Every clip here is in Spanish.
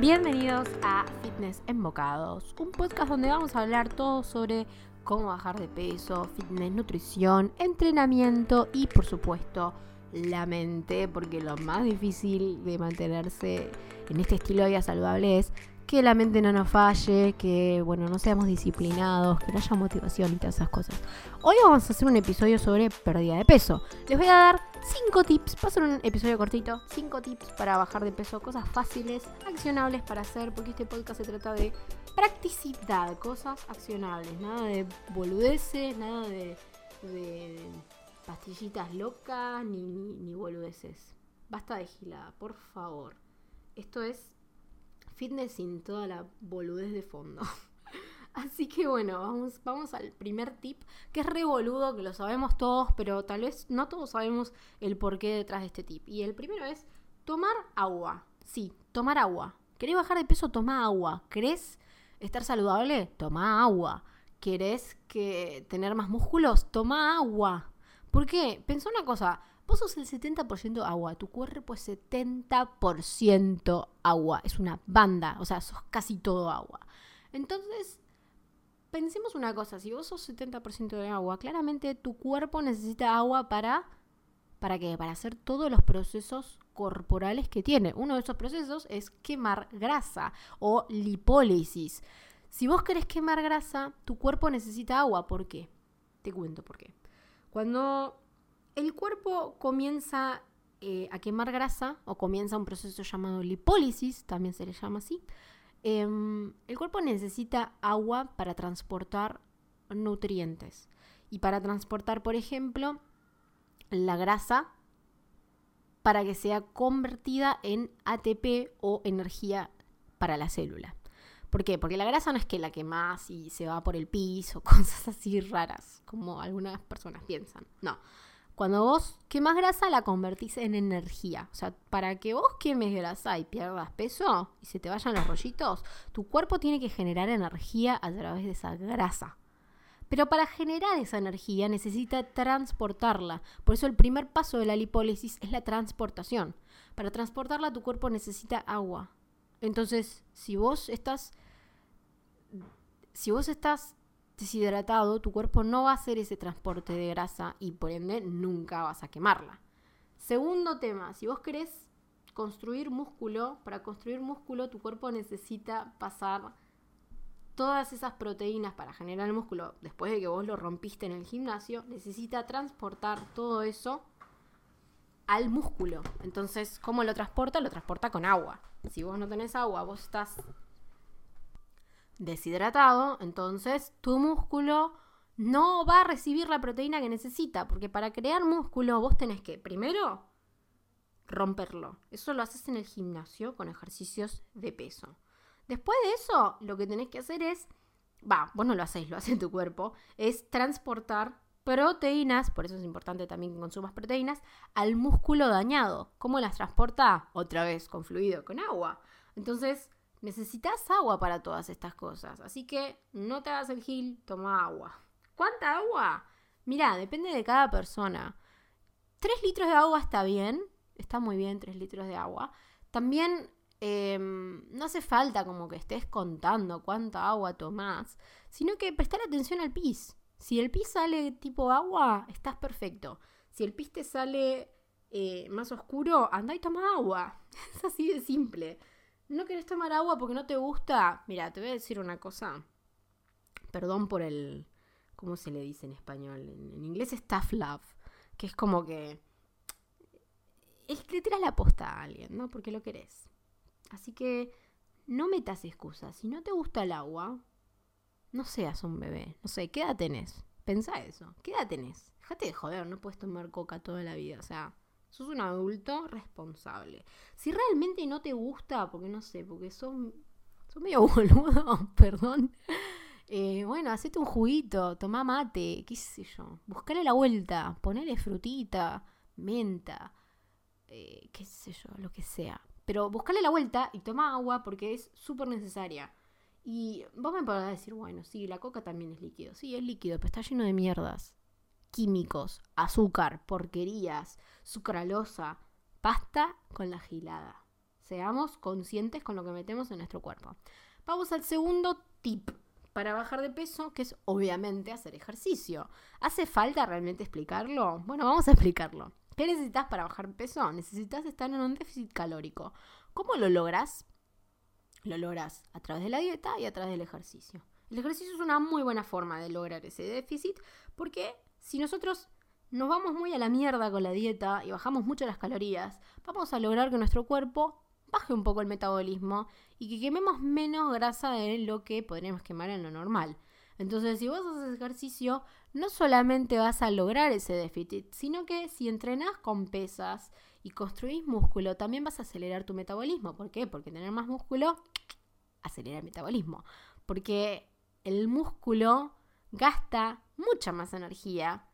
Bienvenidos a Fitness en Bocados, un podcast donde vamos a hablar todo sobre cómo bajar de peso, fitness, nutrición, entrenamiento y por supuesto la mente, porque lo más difícil de mantenerse en este estilo de vida saludable es que la mente no nos falle, que bueno, no seamos disciplinados, que no haya motivación y todas esas cosas. Hoy vamos a hacer un episodio sobre pérdida de peso. Les voy a dar 5 tips, va a ser un episodio cortito, 5 tips para bajar de peso, cosas fáciles, accionables para hacer, porque este podcast se trata de practicidad, cosas accionables, nada de boludeces, nada de, pastillitas locas, ni, ni, ni boludeces. Basta de gilada, por favor. Esto es fitness sin toda la boludez de fondo. Así que bueno, vamos, vamos al primer tip, que es revoludo, que lo sabemos todos, pero tal vez no todos sabemos el porqué detrás de este tip. Y el primero es tomar agua. Sí, tomar agua. ¿Querés bajar de peso? Toma agua. ¿Querés estar saludable? Toma agua. ¿Querés que tener más músculos? Toma agua. ¿Por qué? Pensá una cosa, Vos sos el 70% agua, tu cuerpo es 70% agua, es una banda, o sea, sos casi todo agua. Entonces, pensemos una cosa, si vos sos 70% de agua, claramente tu cuerpo necesita agua para ¿para qué? Para hacer todos los procesos corporales que tiene. Uno de esos procesos es quemar grasa o lipólisis. Si vos querés quemar grasa, tu cuerpo necesita agua. ¿Por qué? Te cuento por qué. Cuando el cuerpo comienza eh, a quemar grasa o comienza un proceso llamado lipólisis, también se le llama así. Em, el cuerpo necesita agua para transportar nutrientes y para transportar, por ejemplo, la grasa para que sea convertida en ATP o energía para la célula. ¿Por qué? Porque la grasa no es que la quemas y se va por el piso, cosas así raras, como algunas personas piensan. No. Cuando vos quemas grasa, la convertís en energía. O sea, para que vos quemes grasa y pierdas peso y se te vayan los rollitos, tu cuerpo tiene que generar energía a través de esa grasa. Pero para generar esa energía necesita transportarla. Por eso el primer paso de la lipólisis es la transportación. Para transportarla tu cuerpo necesita agua. Entonces, si vos estás si vos estás deshidratado, tu cuerpo no va a hacer ese transporte de grasa y por ende nunca vas a quemarla. Segundo tema, si vos querés construir músculo, para construir músculo tu cuerpo necesita pasar todas esas proteínas para generar el músculo después de que vos lo rompiste en el gimnasio, necesita transportar todo eso al músculo. Entonces, ¿cómo lo transporta? Lo transporta con agua. Si vos no tenés agua, vos estás deshidratado, entonces tu músculo no va a recibir la proteína que necesita, porque para crear músculo vos tenés que, primero, romperlo. Eso lo haces en el gimnasio con ejercicios de peso. Después de eso, lo que tenés que hacer es, va, vos no lo hacéis, lo hace tu cuerpo, es transportar proteínas, por eso es importante también que consumas proteínas, al músculo dañado. ¿Cómo las transporta? Otra vez, con fluido, con agua. Entonces, necesitas agua para todas estas cosas. Así que no te hagas el gil, toma agua. ¿Cuánta agua? Mira, depende de cada persona. Tres litros de agua está bien, está muy bien tres litros de agua. También em, no hace falta como que estés contando cuánta agua tomás, sino que prestar atención al pis. Si el pis sale tipo agua, estás perfecto. Si el pis te sale eh, más oscuro, anda y toma agua. Es así de simple. ¿No querés tomar agua porque no te gusta? Mira, te voy a decir una cosa. Perdón por el... ¿Cómo se le dice en español? En, inglés es tough love. Que es como que... Es que tiras la posta a alguien, ¿no? Porque lo querés. Así que no metas excusas. Si no te gusta el agua, no seas un bebé. No sé, ¿qué edad tenés? Pensá eso. ¿Qué edad tenés? Déjate de joder, no puedes tomar coca toda la vida. O sea, Sos un adulto responsable. Si realmente no te gusta, porque no sé, porque son, son medio boludo, perdón. Eh, bueno, hacete un juguito, toma mate, qué sé yo. Buscale la vuelta, ponele frutita, menta, eh, qué sé yo, lo que sea. Pero buscale la vuelta y toma agua porque es súper necesaria. Y vos me podrás decir, bueno, sí, la coca también es líquido. Sí, es líquido, pero está lleno de mierdas químicos, azúcar, porquerías, sucralosa, pasta con la gilada. Seamos conscientes con lo que metemos en nuestro cuerpo. Vamos al segundo tip para bajar de peso, que es obviamente hacer ejercicio. ¿Hace falta realmente explicarlo? Bueno, vamos a explicarlo. ¿Qué necesitas para bajar peso? Necesitas estar en un déficit calórico. ¿Cómo lo logras? Lo logras a través de la dieta y a través del ejercicio. El ejercicio es una muy buena forma de lograr ese déficit porque si nosotros nos vamos muy a la mierda con la dieta y bajamos mucho las calorías, vamos a lograr que nuestro cuerpo baje un poco el metabolismo y que quememos menos grasa de lo que podríamos quemar en lo normal. Entonces, si vos haces ejercicio, no solamente vas a lograr ese déficit, sino que si entrenás con pesas y construís músculo, también vas a acelerar tu metabolismo. ¿Por qué? Porque tener más músculo acelera el metabolismo. Porque el músculo gasta mucha más energía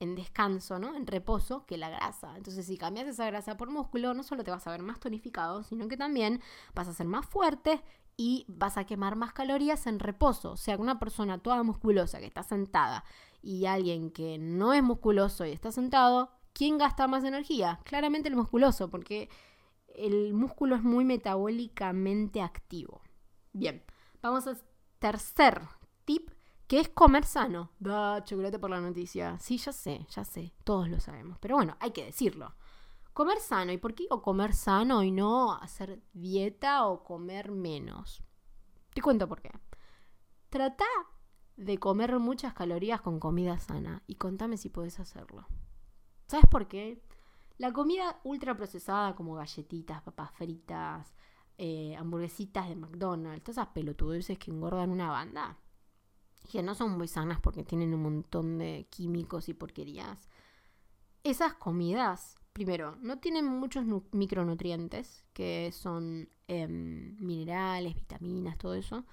en descanso, ¿no? En reposo que la grasa. Entonces, si cambias esa grasa por músculo, no solo te vas a ver más tonificado, sino que también vas a ser más fuerte y vas a quemar más calorías en reposo. O sea, una persona toda musculosa que está sentada y alguien que no es musculoso y está sentado, ¿quién gasta más energía? Claramente el musculoso, porque el músculo es muy metabólicamente activo. Bien, vamos al tercer tip que es comer sano. Da chocolate por la noticia. Sí, ya sé, ya sé, todos lo sabemos. Pero bueno, hay que decirlo. Comer sano. ¿Y por qué digo comer sano y no hacer dieta o comer menos? Te cuento por qué. Trata de comer muchas calorías con comida sana y contame si puedes hacerlo. ¿Sabes por qué? La comida ultra procesada como galletitas, papas fritas, eh, hamburguesitas de McDonald's, todas esas pelotudeces que engordan una banda, que no son muy sanas porque tienen un montón de químicos y porquerías. Esas comidas, primero, no tienen muchos micronutrientes, que son em, minerales, vitaminas, todo eso.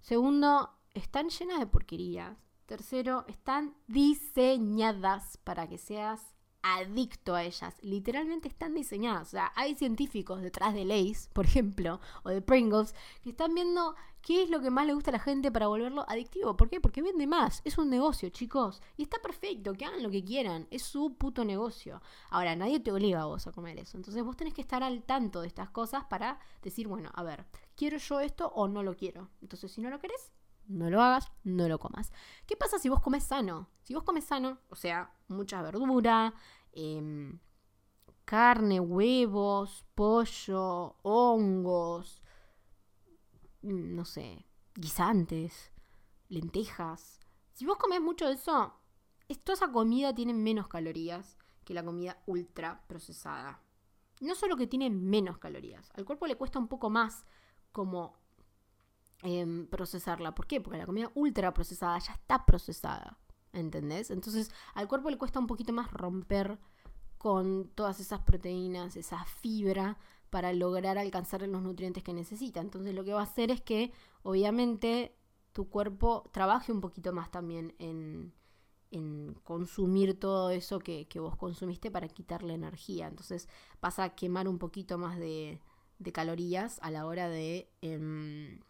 Segundo, están llenas de porquerías. Tercero, están diseñadas para que seas adicto a ellas. Literalmente están diseñadas. O sea, hay científicos detrás de Lays, por ejemplo, o de Pringles, que están viendo qué es lo que más le gusta a la gente para volverlo adictivo. ¿Por qué? Porque vende más. Es un negocio, chicos. Y está perfecto, que hagan lo que quieran. Es su puto negocio. Ahora, nadie te obliga a vos a comer eso. Entonces vos tenés que estar al tanto de estas cosas para decir, bueno, a ver, ¿quiero yo esto o no lo quiero? Entonces, si no lo querés, no lo hagas, no lo comas. ¿Qué pasa si vos comes sano? Si vos comes sano, o sea, mucha verdura, em, carne, huevos, pollo, hongos, mm, no sé, guisantes, lentejas. Si vos comes mucho de eso, toda esa comida tiene menos calorías que la comida ultra procesada. No solo que tiene menos calorías, al cuerpo le cuesta un poco más como Em, procesarla. ¿Por qué? Porque la comida ultra procesada ya está procesada. ¿Entendés? Entonces al cuerpo le cuesta un poquito más romper con todas esas proteínas, esa fibra, para lograr alcanzar los nutrientes que necesita. Entonces lo que va a hacer es que obviamente tu cuerpo trabaje un poquito más también en, en consumir todo eso que, vos consumiste para quitarle energía. Entonces vas a quemar un poquito más de, de calorías a la hora de... Em,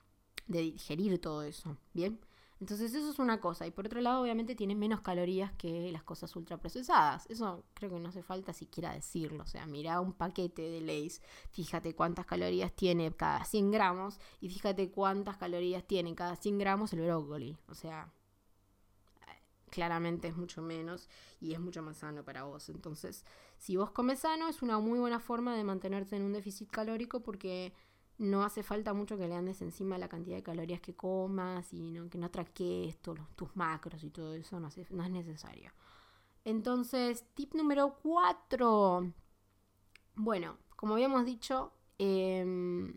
de digerir todo eso, ¿bien? Entonces eso es una cosa. Y por otro lado, obviamente tiene menos calorías que las cosas ultraprocesadas. Eso creo que no hace falta siquiera decirlo. O sea, mira un paquete de Lays, fíjate cuántas calorías tiene cada 100 gramos y fíjate cuántas calorías tiene cada 100 gramos el brócoli. O sea, claramente es mucho menos y es mucho más sano para vos. Entonces, si vos comes sano, es una muy buena forma de mantenerte en un déficit calórico porque no hace falta mucho que le andes encima la cantidad de calorías que comas y que no traques tus macros y todo eso, no, no es necesario. Entonces, tip número 4. Bueno, como habíamos dicho, em,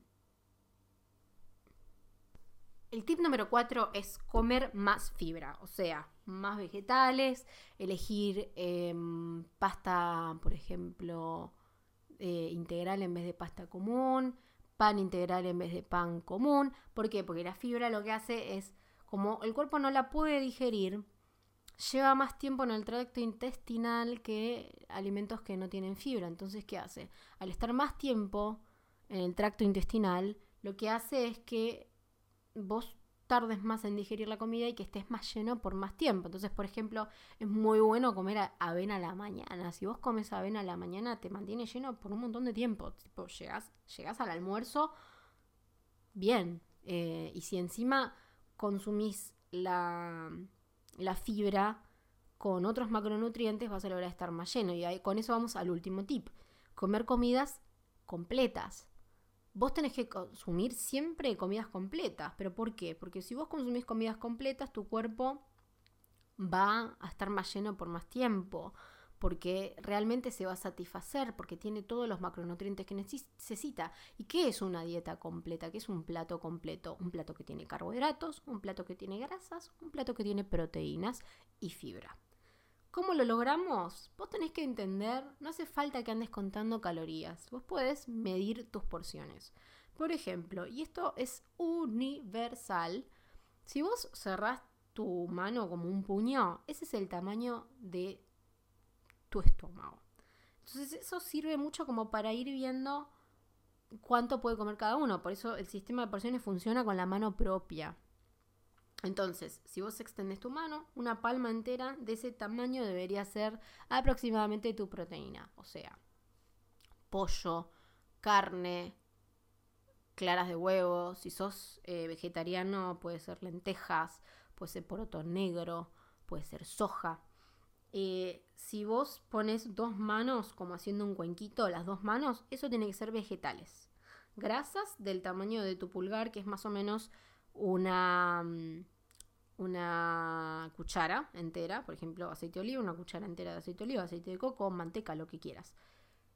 el tip número 4 es comer más fibra, o sea, más vegetales, elegir em, pasta, por ejemplo, eh, integral en vez de pasta común pan integral en vez de pan común. ¿Por qué? Porque la fibra lo que hace es, como el cuerpo no la puede digerir, lleva más tiempo en el tracto intestinal que alimentos que no tienen fibra. Entonces, ¿qué hace? Al estar más tiempo en el tracto intestinal, lo que hace es que vos tardes más en digerir la comida y que estés más lleno por más tiempo. Entonces, por ejemplo, es muy bueno comer avena a la mañana. Si vos comes avena a la mañana, te mantiene lleno por un montón de tiempo. Tipo, llegas, llegas al almuerzo bien. Eh, y si encima consumís la, la fibra con otros macronutrientes, vas a lograr estar más lleno. Y con eso vamos al último tip. Comer comidas completas. Vos tenés que consumir siempre comidas completas. ¿Pero por qué? Porque si vos consumís comidas completas, tu cuerpo va a estar más lleno por más tiempo. Porque realmente se va a satisfacer, porque tiene todos los macronutrientes que necesita. ¿Y qué es una dieta completa? ¿Qué es un plato completo? Un plato que tiene carbohidratos, un plato que tiene grasas, un plato que tiene proteínas y fibra. ¿Cómo lo logramos? Vos tenés que entender, no hace falta que andes contando calorías, vos podés medir tus porciones. Por ejemplo, y esto es universal, si vos cerrás tu mano como un puño, ese es el tamaño de tu estómago. Entonces eso sirve mucho como para ir viendo cuánto puede comer cada uno. Por eso el sistema de porciones funciona con la mano propia. Entonces, si vos extendes tu mano, una palma entera de ese tamaño debería ser aproximadamente tu proteína. O sea, pollo, carne, claras de huevo. Si sos eh, vegetariano, puede ser lentejas, puede ser poroto negro, puede ser soja. Eh, si vos pones dos manos, como haciendo un cuenquito, las dos manos, eso tiene que ser vegetales. Grasas del tamaño de tu pulgar, que es más o menos una, mm, una cuchara entera, por ejemplo, aceite de oliva, una cuchara entera de aceite de oliva, aceite de coco, manteca, lo que quieras.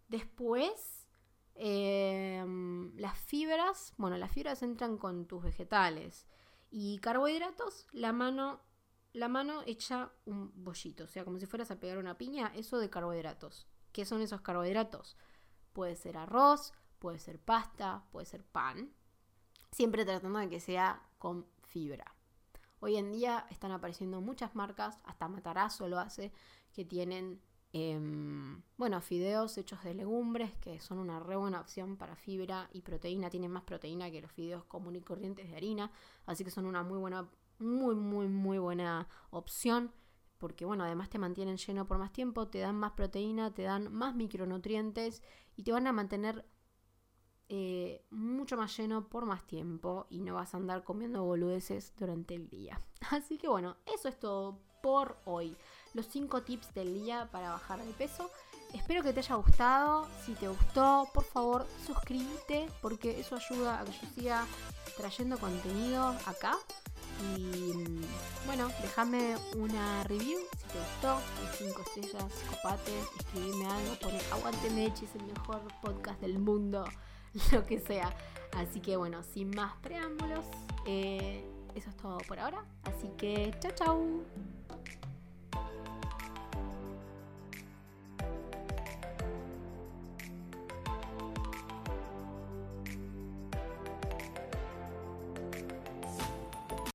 Después, em, las fibras, bueno, las fibras entran con tus vegetales. Y carbohidratos, la mano, la mano echa un bollito, o sea, como si fueras a pegar una piña, eso de carbohidratos. ¿Qué son esos carbohidratos? Puede ser arroz, puede ser pasta, puede ser pan, siempre tratando de que sea con fibra. Hoy en día están apareciendo muchas marcas, hasta Matarazo lo hace, que tienen, em, bueno, fideos hechos de legumbres, que son una re buena opción para fibra y proteína. Tienen más proteína que los fideos comunes y corrientes de harina, así que son una muy buena, muy, muy, muy buena opción. Porque bueno, además te mantienen lleno por más tiempo, te dan más proteína, te dan más micronutrientes y te van a mantener eh, mucho más lleno por más tiempo y no vas a andar comiendo boludeces durante el día. Así que bueno, eso es todo por hoy. Los 5 tips del día para bajar de peso. Espero que te haya gustado. Si te gustó, por favor, suscríbete porque eso ayuda a que yo siga trayendo contenido acá. Y bueno, déjame una review si te gustó, 5 estrellas, copate, escribime algo, pone Aguante Meche, es el mejor podcast del mundo. lo que sea. Así que bueno, sin más preámbulos, eh, eso es todo por ahora. Así que chao, chao.